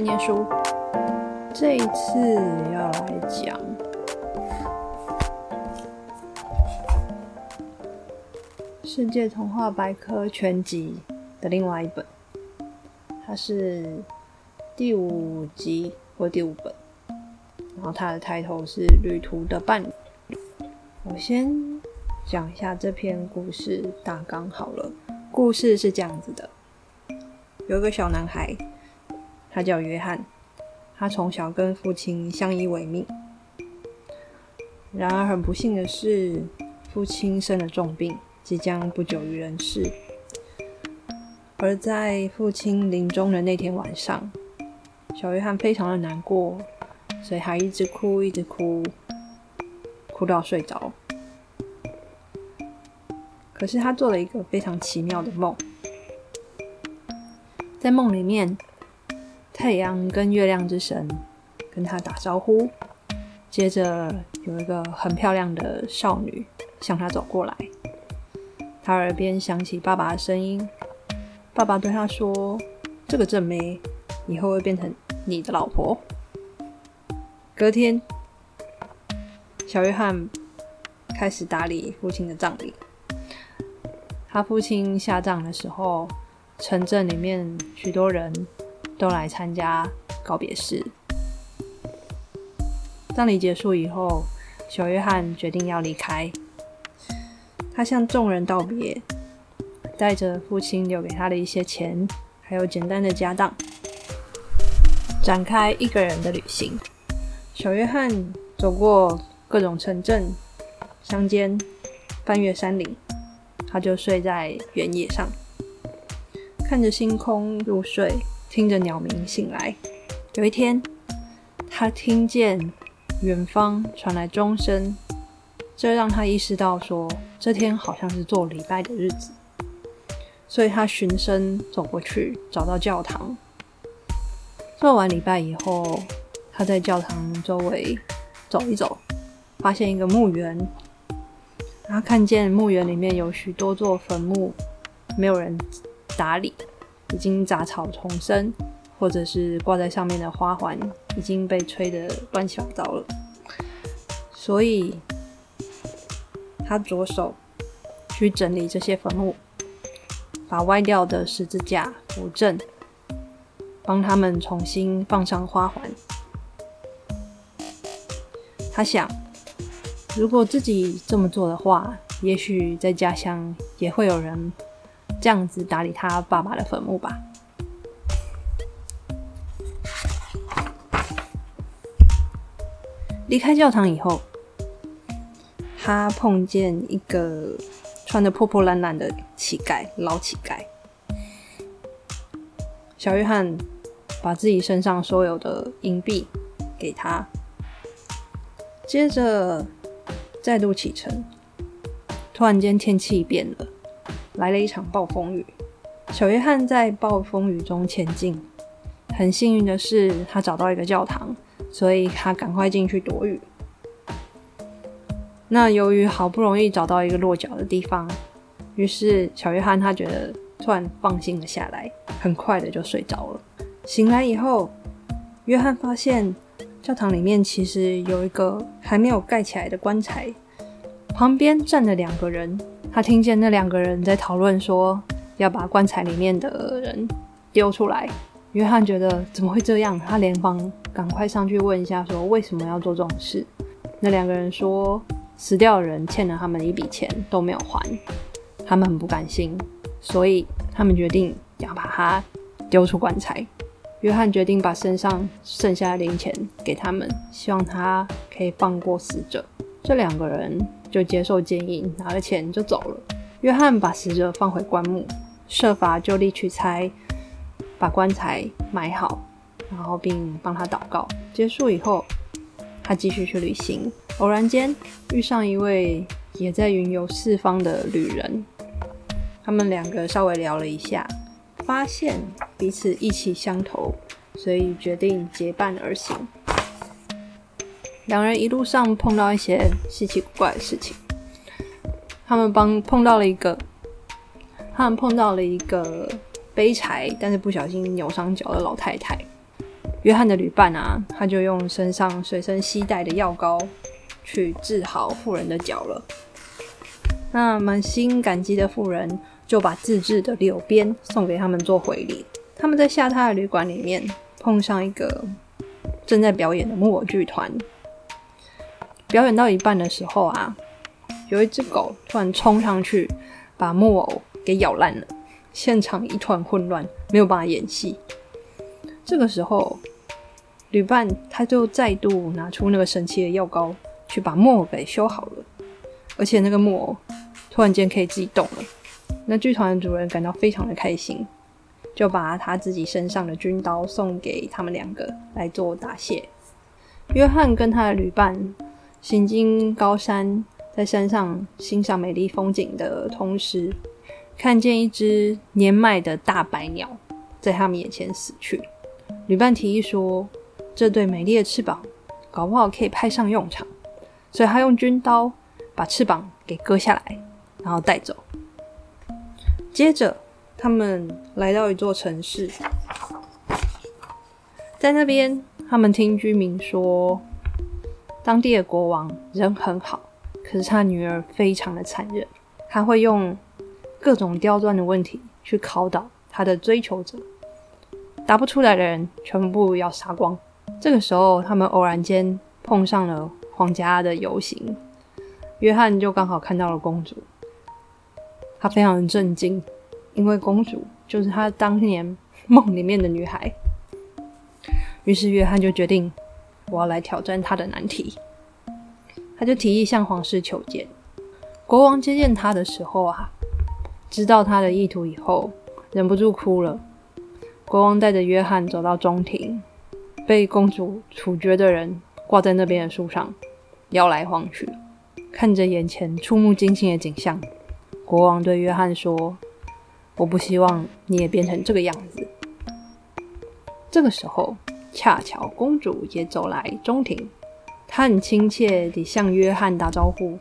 念书。这一次要来讲《世界童话百科全集》的另外一本，它是第五集或第五本，然后它的抬头是《旅途的伴侣》。我先讲一下这篇故事大纲好了。故事是这样子的：有一个小男孩，他叫约翰，他从小跟父亲相依为命。然而很不幸的是，父亲生了重病，即将不久于人世。而在父亲临终的那天晚上，小约翰非常的难过，所以还一直哭，一直哭，哭到睡着。可是他做了一个非常奇妙的梦，在梦里面，太阳跟月亮之神跟他打招呼，接着有一个很漂亮的少女向他走过来，他耳边响起爸爸的声音，爸爸对他说：“这个正妹以后会变成你的老婆。”隔天，小约翰开始打理父亲的葬礼。他父亲下葬的时候，城镇里面许多人都来参加告别式。葬礼结束以后，小约翰决定要离开。他向众人道别，带着父亲留给他的一些钱，还有简单的家当，展开一个人的旅行。小约翰走过各种城镇、乡间，翻越山岭。他就睡在原野上，看着星空入睡，听着鸟鸣醒来。有一天，他听见远方传来钟声，这让他意识到说，这天好像是做礼拜的日子。所以他循声走过去，找到教堂。做完礼拜以后，他在教堂周围走一走，发现一个墓园。他看见墓园里面有许多座坟墓，没有人打理，已经杂草丛生，或者是挂在上面的花环已经被吹得乱七八糟了。所以，他着手去整理这些坟墓，把歪掉的十字架扶正，帮他们重新放上花环。他想。如果自己这么做的话，也许在家乡也会有人这样子打理他爸爸的坟墓吧。离开教堂以后，他碰见一个穿的破破烂烂的乞丐，老乞丐。小约翰把自己身上所有的银币给他，接着。再度启程，突然间天气变了，来了一场暴风雨。小约翰在暴风雨中前进，很幸运的是他找到一个教堂，所以他赶快进去躲雨。那由于好不容易找到一个落脚的地方，于是小约翰他觉得突然放心了下来，很快的就睡着了。醒来以后，约翰发现。教堂里面其实有一个还没有盖起来的棺材，旁边站着两个人。他听见那两个人在讨论说要把棺材里面的人丢出来。约翰觉得怎么会这样？他连忙赶快上去问一下，说为什么要做这种事？那两个人说死掉的人欠了他们一笔钱都没有还，他们很不甘心，所以他们决定要把他丢出棺材。约翰决定把身上剩下的零钱给他们，希望他可以放过死者。这两个人就接受建议，拿了钱就走了。约翰把死者放回棺木，设法就地取材，把棺材埋好，然后并帮他祷告。结束以后，他继续去旅行。偶然间遇上一位也在云游四方的旅人，他们两个稍微聊了一下。发现彼此意气相投，所以决定结伴而行。两人一路上碰到一些稀奇古怪的事情。他们帮碰到了一个，他们碰到了一个背柴，但是不小心扭伤脚的老太太。约翰的旅伴啊，他就用身上随身携带的药膏去治好妇人的脚了。那满心感激的妇人就把自制的柳鞭送给他们做回礼。他们在下榻的旅馆里面碰上一个正在表演的木偶剧团。表演到一半的时候啊，有一只狗突然冲上去，把木偶给咬烂了，现场一团混乱，没有办法演戏。这个时候，旅伴他就再度拿出那个神奇的药膏，去把木偶给修好了，而且那个木偶突然间可以自己动了。那剧团的主人感到非常的开心，就把他自己身上的军刀送给他们两个来做答谢。约翰跟他的旅伴行经高山，在山上欣赏美丽风景的同时，看见一只年迈的大白鸟在他们眼前死去。旅伴提议说：“这对美丽的翅膀，搞不好可以派上用场。”所以他用军刀把翅膀给割下来，然后带走。接着，他们来到一座城市，在那边，他们听居民说，当地的国王人很好，可是他女儿非常的残忍，他会用各种刁钻的问题去考倒他的追求者。答不出来的人全部要杀光。这个时候，他们偶然间碰上了皇家的游行，约翰就刚好看到了公主，他非常的震惊，因为公主就是他当年梦里面的女孩。于是，约翰就决定我要来挑战他的难题。他就提议向皇室求见。国王接见他的时候啊，知道他的意图以后，忍不住哭了。国王带着约翰走到中庭，被公主处决的人挂在那边的树上，摇来晃去。看着眼前触目惊心的景象，国王对约翰说：“我不希望你也变成这个样子。”这个时候，恰巧公主也走来中庭，她很亲切地向约翰打招呼。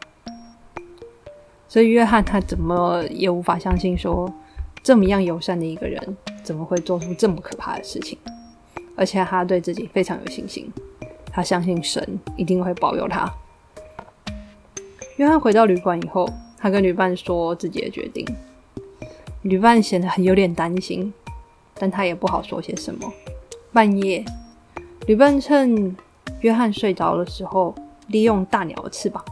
所以约翰他怎么也无法相信，说这么样友善的一个人。怎么会做出这么可怕的事情？而且他对自己非常有信心，他相信神一定会保佑他。约翰回到旅馆以后，他跟旅伴说自己的决定。旅伴显得很有点担心，但他也不好说些什么。半夜，旅伴趁约翰睡着的时候，利用大鸟的翅膀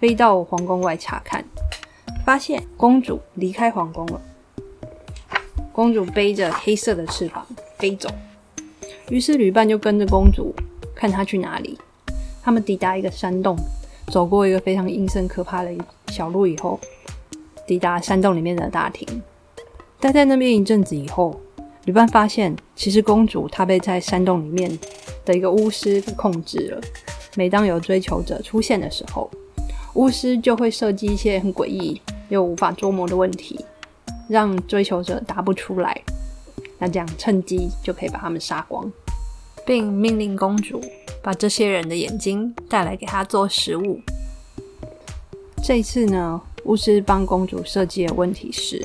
飞到皇宫外查看，发现公主离开皇宫了。公主背着黑色的翅膀飞走，于是旅伴就跟着公主看她去哪里。他们抵达一个山洞，走过一个非常阴森可怕的小路以后，抵达山洞里面的大厅。待在那边一阵子以后，旅伴发现，其实公主她被在山洞里面的一个巫师控制了。每当有追求者出现的时候，巫师就会设计一些很诡异又无法捉摸的问题。让追求者答不出来，那这样趁机就可以把他们杀光，并命令公主把这些人的眼睛带来给他做食物。这次呢，巫师帮公主设计的问题是，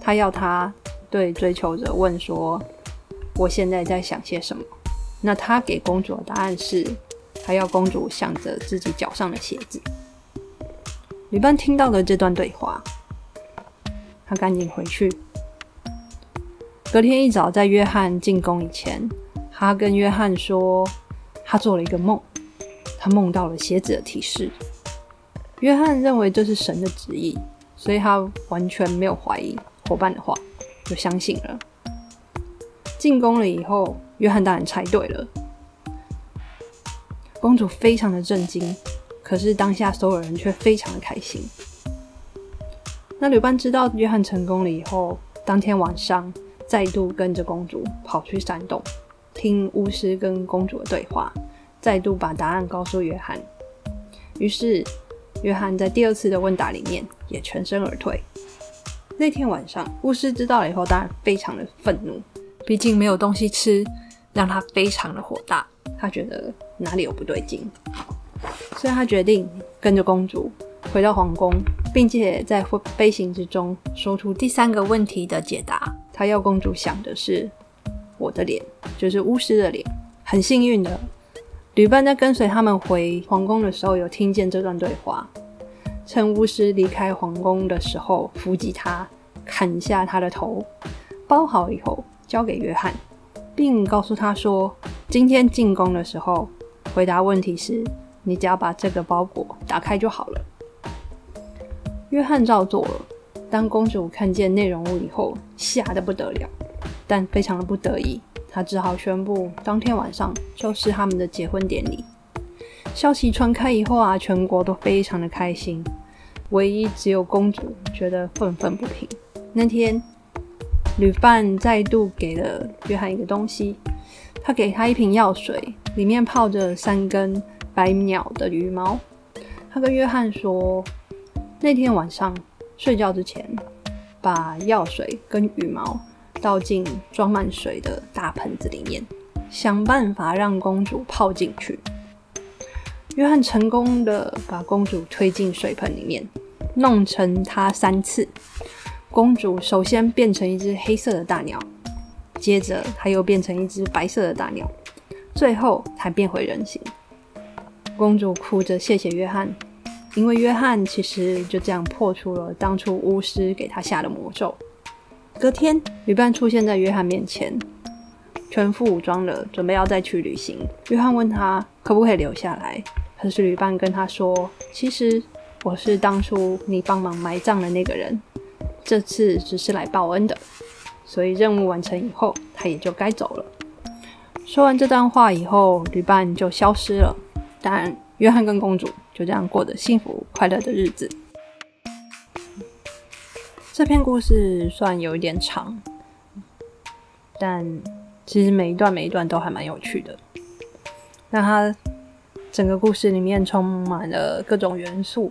他要他对追求者问说：“我现在在想些什么？”那他给公主的答案是，他要公主想着自己脚上的鞋子。女伴听到了这段对话。他赶紧回去。隔天一早，在约翰进宫以前，他跟约翰说，他做了一个梦，他梦到了鞋子的提示。约翰认为这是神的旨意，所以他完全没有怀疑伙伴的话，就相信了。进宫了以后，约翰当然猜对了。公主非常的震惊，可是当下所有人却非常的开心。那旅伴知道约翰成功了以后，当天晚上再度跟着公主跑去山洞，听巫师跟公主的对话，再度把答案告诉约翰。于是，约翰在第二次的问答里面也全身而退。那天晚上，巫师知道了以后，当然非常的愤怒，毕竟没有东西吃，让他非常的火大。他觉得哪里有不对劲，所以他决定跟着公主回到皇宫。并且在飞行之中说出第三个问题的解答。他要公主想的是我的脸，就是巫师的脸。很幸运的，旅伴在跟随他们回皇宫的时候，有听见这段对话。趁巫师离开皇宫的时候，伏击他，砍下他的头，包好以后交给约翰，并告诉他说：“今天进宫的时候，回答问题时，你只要把这个包裹打开就好了。”约翰照做了。当公主看见内容物以后，吓得不得了，但非常的不得已，她只好宣布当天晚上就是他们的结婚典礼。消息传开以后啊，全国都非常的开心，唯一只有公主觉得愤愤不平。那天，旅伴再度给了约翰一个东西，他给他一瓶药水，里面泡着三根白鸟的羽毛。他跟约翰说，那天晚上。睡觉之前，把药水跟羽毛倒进装满水的大盆子里面，想办法让公主泡进去。约翰成功的把公主推进水盆里面，弄成她三次。公主首先变成一只黑色的大鸟，接着她又变成一只白色的大鸟，最后才变回人形。公主哭着谢谢约翰。因为约翰其实就这样破除了当初巫师给他下的魔咒。隔天，旅伴出现在约翰面前，全副武装了，准备要再去旅行。约翰问他可不可以留下来，可是旅伴跟他说：“其实我是当初你帮忙埋葬的那个人，这次只是来报恩的。”所以任务完成以后，他也就该走了。说完这段话以后，旅伴就消失了。但，约翰跟公主。就这样过着幸福快乐的日子。这篇故事算有一点长，但其实每一段每一段都还蛮有趣的。那它整个故事里面充满了各种元素，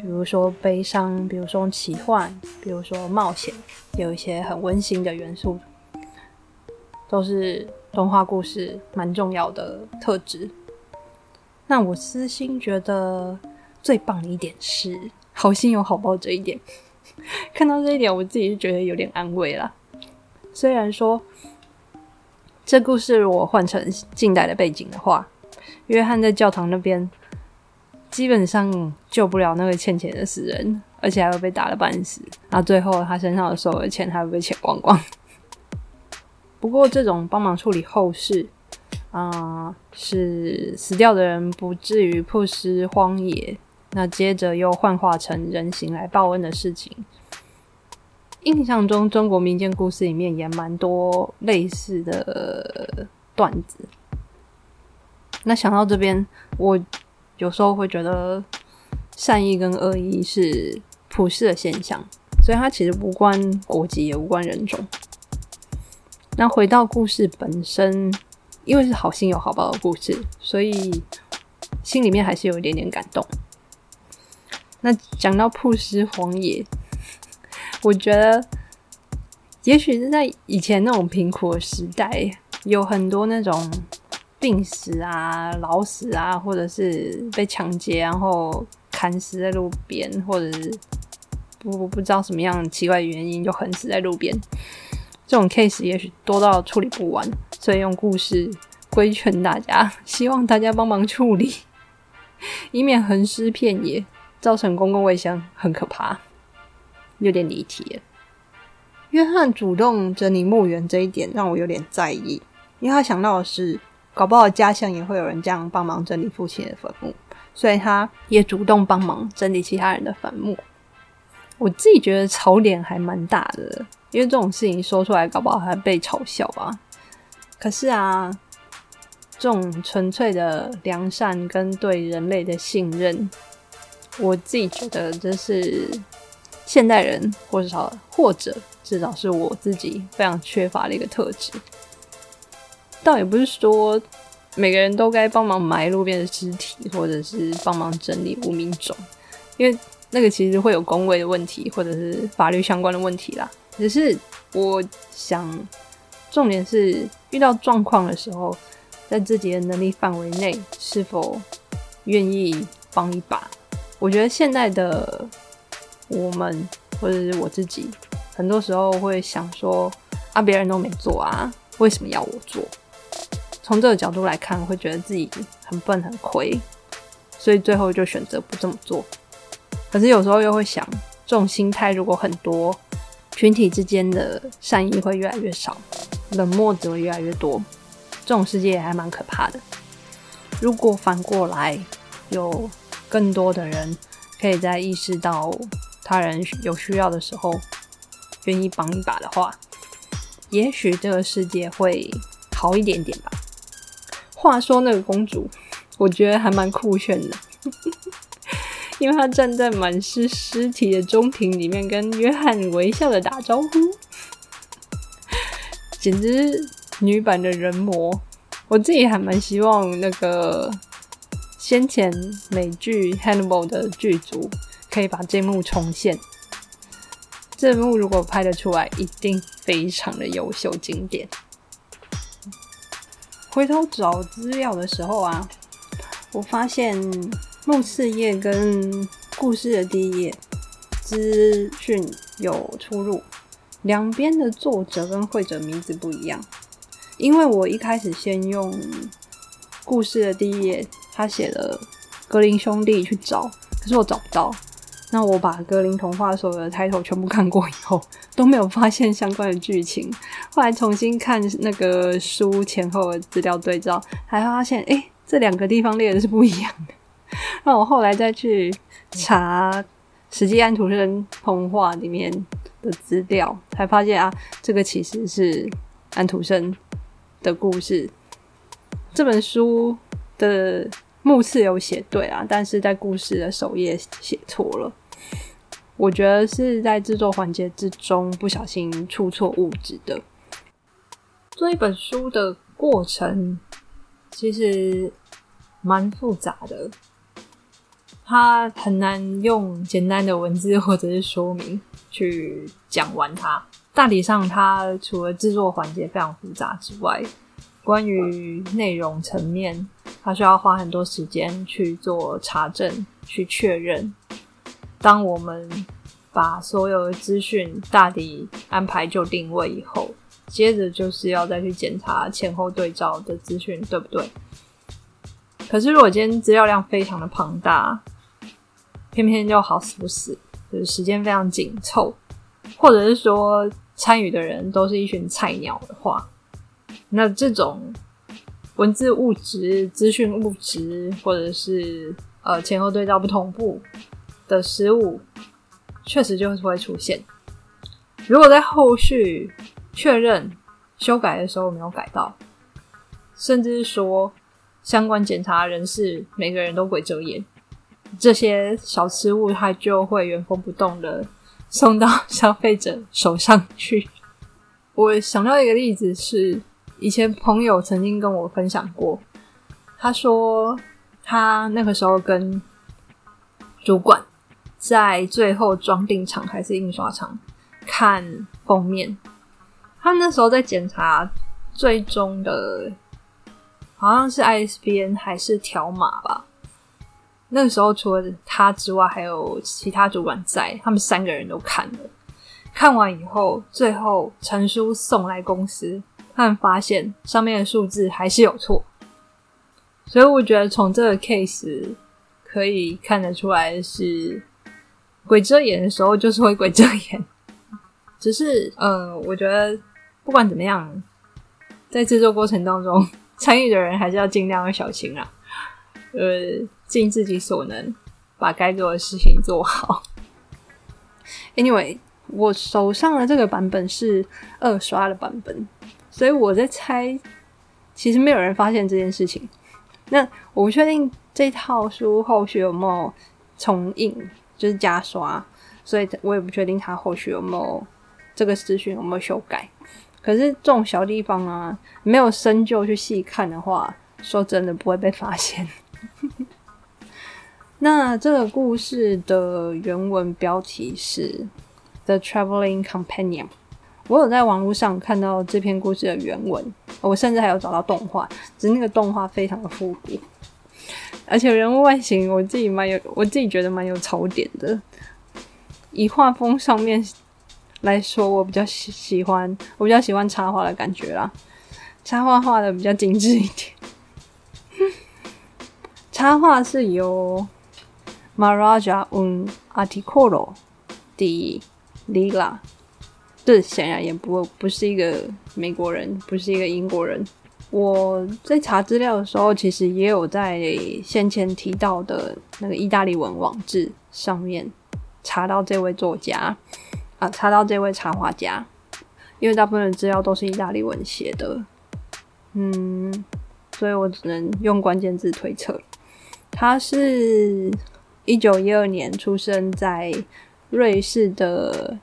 比如说悲伤，比如说奇幻，比如说冒险，有一些很温馨的元素，都是动画故事蛮重要的特质。那我私心觉得最棒的一点是 好心有好报这一点，看到这一点，我自己就觉得有点安慰了。虽然说这故事如果换成近代的背景的话，约翰在教堂那边基本上救不了那个欠钱的死人，而且还会被打了半死，然后最后他身上的所有的钱还会被钱光光。不过这种帮忙处理后事。啊，是死掉的人不至于曝尸荒野，那接着又幻化成人形来报恩的事情。印象中，中国民间故事里面也蛮多类似的段子。那想到这边，我有时候会觉得善意跟恶意是普世的现象，所以它其实无关国籍，也无关人种。那回到故事本身。因为是好心有好报的故事，所以心里面还是有一点点感动。那讲到曝尸荒野，我觉得也许是在以前那种贫苦的时代，有很多那种病死啊、老死啊，或者是被抢劫然后砍死在路边，或者是不不知道什么样奇怪的原因就横死在路边。这种 case 也许多到处理不完，所以用故事规劝大家，希望大家帮忙处理，以免横尸遍野，造成公共卫生很可怕。有点离题了。约翰主动整理墓园这一点让我有点在意，因为他想到的是，搞不好家乡也会有人这样帮忙整理父亲的坟墓，所以他也主动帮忙整理其他人的坟墓。我自己觉得槽点还蛮大的。因为这种事情说出来，搞不好还被嘲笑吧。可是啊，这种纯粹的良善跟对人类的信任，我自己觉得这是现代人，或者或者至少是我自己非常缺乏的一个特质。倒也不是说每个人都该帮忙埋路边的尸体，或者是帮忙整理无名冢，因为那个其实会有公位的问题，或者是法律相关的问题啦。只是我想，重点是遇到状况的时候，在自己的能力范围内，是否愿意帮一把？我觉得现在的我们或者是我自己，很多时候会想说啊，别人都没做啊，为什么要我做？从这个角度来看，会觉得自己很笨很亏，所以最后就选择不这么做。可是有时候又会想，这种心态如果很多，群体之间的善意会越来越少，冷漠只会越来越多，这种世界也还蛮可怕的。如果反过来，有更多的人可以在意识到他人有需要的时候，愿意帮一把的话，也许这个世界会好一点点吧。话说那个公主，我觉得还蛮酷炫的，因为她站在满是尸体的中庭里面，跟约翰微笑的打招呼，简直女版的人魔。我自己还蛮希望那个先前美剧《Hannibal》的剧组可以把这幕重现。这幕如果拍得出来，一定非常的优秀经典。回头找资料的时候啊，我发现目次页跟故事的第一页资讯有出入，两边的作者跟绘者名字不一样。因为我一开始先用故事的第一页，他写了格林兄弟去找，可是我找不到。那我把格林童话所有的 title 全部看过以后，都没有发现相关的剧情。后来重新看那个书前后的资料对照，还发现哎，这两个地方列的是不一样的。那我后来再去查《实际安徒生童话》里面的资料，才发现啊，这个其实是安徒生的故事。这本书的。目次有写对啊，但是在故事的首页写错了。我觉得是在制作环节之中不小心出错物质的。做一本书的过程其实蛮复杂的，它很难用简单的文字或者是说明去讲完它。大体上，它除了制作环节非常复杂之外，关于内容层面。他需要花很多时间去做查证、去确认。当我们把所有的资讯大体安排就定位以后，接着就是要再去检查前后对照的资讯对不对。可是如果今天资料量非常的庞大，偏偏就好死不死，就是时间非常紧凑，或者是说参与的人都是一群菜鸟的话，那这种。文字物质、资讯物质，或者是呃前后对照不同步的失误，确实就是会出现。如果在后续确认、修改的时候没有改到，甚至是说相关检查人士每个人都鬼遮眼，这些小失误它就会原封不动的送到消费者手上去。我想到一个例子是。以前朋友曾经跟我分享过，他说他那个时候跟主管在最后装订厂还是印刷厂看封面，他那时候在检查最终的，好像是 ISBN 还是条码吧。那个时候除了他之外，还有其他主管在，他们三个人都看了。看完以后，最后陈书送来公司。看发现上面的数字还是有错，所以我觉得从这个 case 可以看得出来是鬼遮眼的时候就是会鬼遮眼，只是呃，我觉得不管怎么样，在制作过程当中参与的人还是要尽量要小心啊，呃，尽自己所能把该做的事情做好。Anyway，我手上的这个版本是二刷的版本。所以我在猜，其实没有人发现这件事情。那我不确定这套书后续有没有重印，就是加刷，所以我也不确定它后续有没有这个资讯有没有修改。可是这种小地方啊，没有深究去细看的话，说真的不会被发现。那这个故事的原文标题是《The Traveling Companion》。我有在网络上看到这篇故事的原文，我甚至还有找到动画，只是那个动画非常的复古，而且人物外形我自己蛮有，我自己觉得蛮有槽点的。以画风上面来说，我比较喜喜欢，我比较喜欢插画的感觉啦。插画画的比较精致一点。插画是由 Maraja un Articolo di Lila，这显然也不不是一个美国人，不是一个英国人。我在查资料的时候，其实也有在先前提到的那个意大利文网志上面查到这位作家啊，查到这位插画家，因为大部分的资料都是意大利文写的，嗯，所以我只能用关键字推测。他是一九一二年出生在瑞士的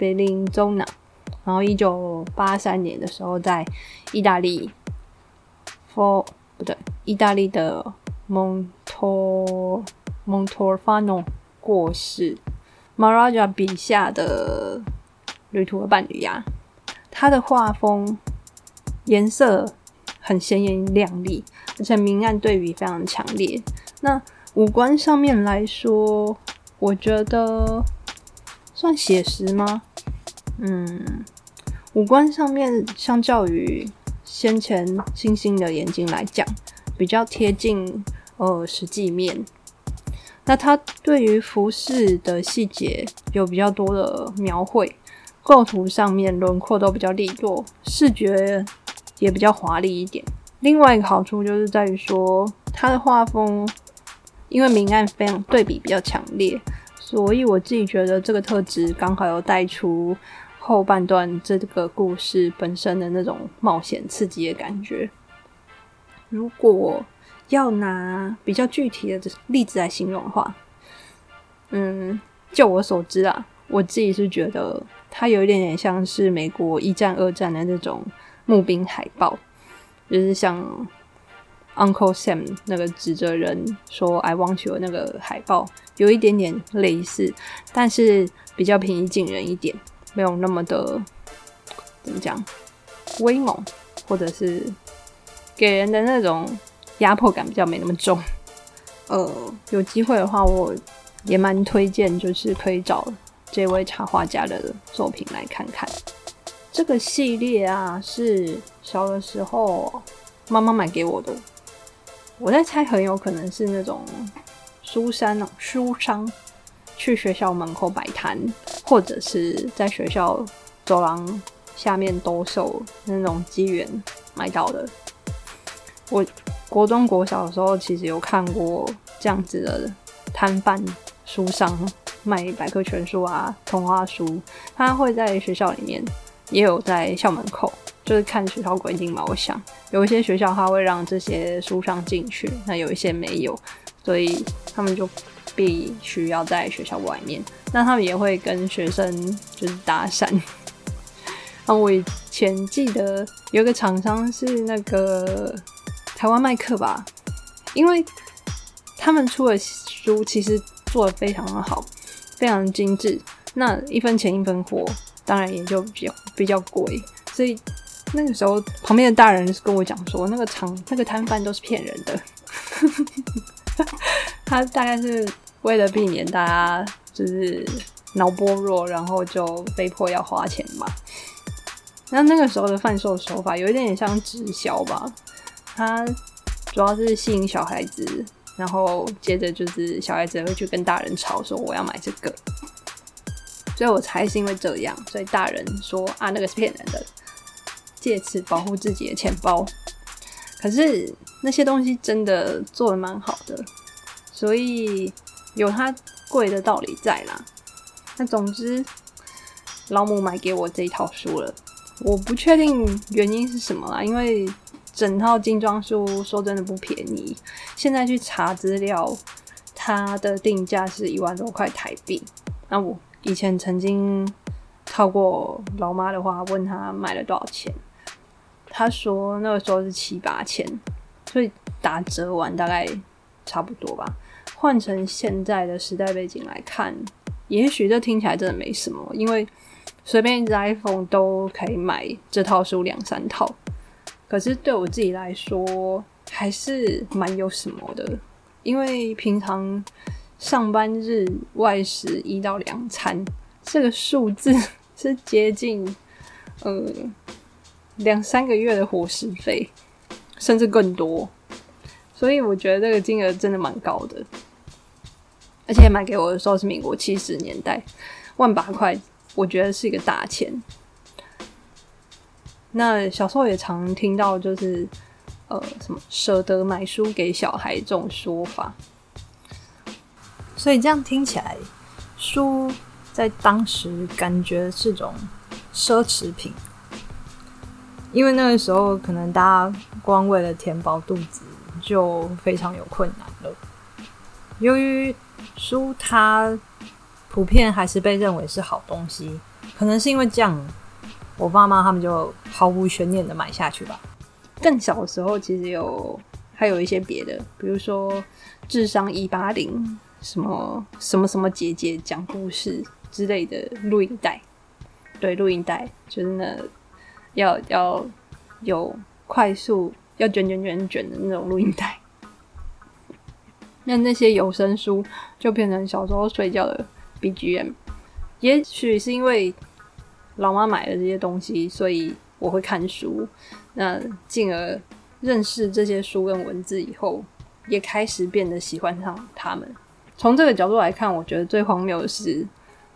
贝林中纳，然后一九八三年的时候在意大利，for 不对，意大利的蒙托蒙托尔法诺过世。马拉加笔下的旅途的伴侣呀，他的画风颜色很鲜艳亮丽，而且明暗对比非常强烈。那五官上面来说，我觉得算写实吗？嗯，五官上面相较于先前星星的眼睛来讲，比较贴近呃实际面。那它对于服饰的细节有比较多的描绘，构图上面轮廓都比较利落，视觉也比较华丽一点。另外一个好处就是在于说，它的画风。因为明暗非常对比比较强烈，所以我自己觉得这个特质刚好有带出后半段这个故事本身的那种冒险刺激的感觉。如果要拿比较具体的例子来形容的话，嗯，就我所知啊，我自己是觉得它有一点点像是美国一战、二战的那种募兵海报，就是像。Uncle Sam 那个指着人说 “I want you” 那个海报有一点点类似，但是比较平易近人一点，没有那么的怎么讲威猛，或者是给人的那种压迫感比较没那么重。呃，有机会的话，我也蛮推荐，就是可以找这位插画家的作品来看看。这个系列啊，是小的时候妈妈买给我的。我在猜，很有可能是那种书山、啊、书商去学校门口摆摊，或者是在学校走廊下面兜售那种机缘买到的。我国中、国小的时候，其实有看过这样子的摊贩、书商卖百科全书啊、童话书，他会在学校里面，也有在校门口。就是看学校规定嘛，我想有一些学校他会让这些书上进去，那有一些没有，所以他们就必须要在学校外面。那他们也会跟学生就是搭讪。那 我以前记得有个厂商是那个台湾麦克吧，因为他们出的书其实做的非常的好，非常精致，那一分钱一分货，当然也就比较比较贵，所以。那个时候，旁边的大人跟我讲说，那个厂那个摊贩都是骗人的。他大概是为了避免大家就是脑波弱，然后就被迫要花钱嘛。那那个时候的贩售手法有一点点像直销吧，他主要是吸引小孩子，然后接着就是小孩子会去跟大人吵说我要买这个，所以我猜是因为这样，所以大人说啊那个是骗人的。借此保护自己的钱包，可是那些东西真的做的蛮好的，所以有它贵的道理在啦。那总之，老母买给我这一套书了，我不确定原因是什么啦，因为整套精装书说真的不便宜，现在去查资料，它的定价是一万多块台币。那我以前曾经套过老妈的话，问他买了多少钱。他说那个时候是七八千，所以打折完大概差不多吧。换成现在的时代背景来看，也许这听起来真的没什么，因为随便一只 iPhone 都可以买这套书两三套。可是对我自己来说，还是蛮有什么的，因为平常上班日外食一到两餐，这个数字 是接近呃两三个月的伙食费，甚至更多。所以我觉得这个金额真的蛮高的，而且买给我的时候是民国七十年代，万把块，我觉得是一个大钱。那小时候也常听到，就是呃什么舍得买书给小孩这种说法。所以这样听起来，书在当时感觉是种奢侈品，因为那个时候可能大家光为了填饱肚子就非常有困难了。由于书它普遍还是被认为是好东西，可能是因为这样，我爸妈他们就毫无悬念的买下去吧。更小的时候，其实有还有一些别的，比如说智商一八零。什么什么什么姐姐讲故事之类的录音带，对，录音带就是那要要有快速要卷卷卷卷的那种录音带。那那些有声书就变成小时候睡觉的 BGM。也许是因为老妈买了这些东西，所以我会看书。那进而认识这些书跟文字以后，也开始变得喜欢上他们。从这个角度来看，我觉得最荒谬的是，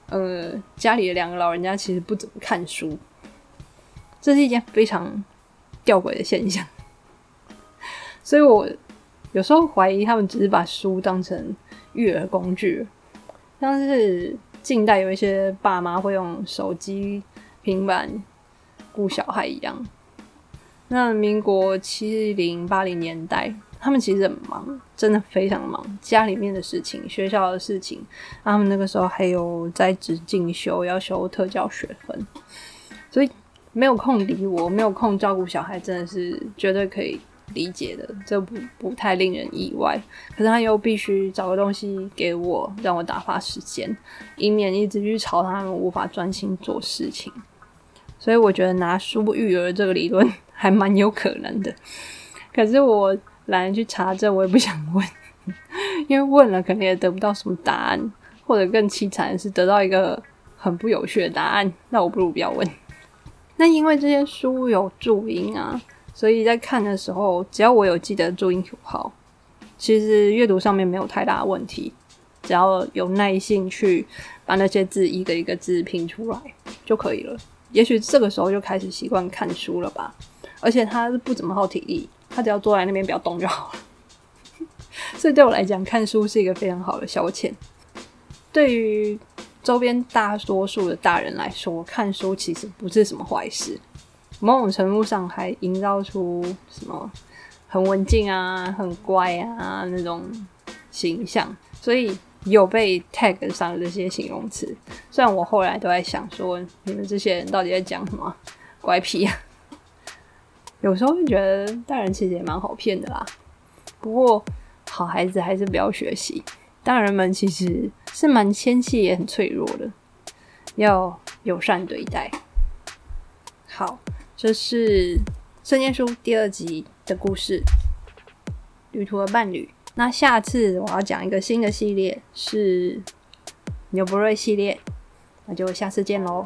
呃，家里的两个老人家其实不怎么看书，这是一件非常吊诡的现象。所以我有时候怀疑他们只是把书当成育儿工具，像是近代有一些爸妈会用手机、平板顾小孩一样。那民国七零八零年代。他们其实很忙，真的非常忙，家里面的事情、学校的事情，他们那个时候还有在职进修，要修特教学分，所以没有空理我，没有空照顾小孩，真的是绝对可以理解的，这不不太令人意外。可是他又必须找个东西给我，让我打发时间，以免一直去吵他们，无法专心做事情。所以我觉得拿书育儿这个理论还蛮有可能的，可是我。懒得去查证，我也不想问，因为问了肯定也得不到什么答案，或者更凄惨的是得到一个很不有趣的答案。那我不如不要问。那因为这些书有注音啊，所以在看的时候，只要我有记得注音符号，其实阅读上面没有太大的问题。只要有耐心去把那些字一个一个字拼出来就可以了。也许这个时候就开始习惯看书了吧。而且它不怎么耗体力。他只要坐在那边不要动就好了，所以对我来讲，看书是一个非常好的消遣。对于周边大多数的大人来说，看书其实不是什么坏事，某种程度上还营造出什么很文静啊、很乖啊那种形象，所以有被 tag 上这些形容词。虽然我后来都在想说，你们这些人到底在讲什么乖僻啊？有时候会觉得大人其实也蛮好骗的啦，不过好孩子还是不要学习。大人们其实是蛮纤细也很脆弱的，要友善对待。好，这是《圣剑书》第二集的故事，《旅途的伴侣》。那下次我要讲一个新的系列，是牛博瑞系列，那就下次见喽。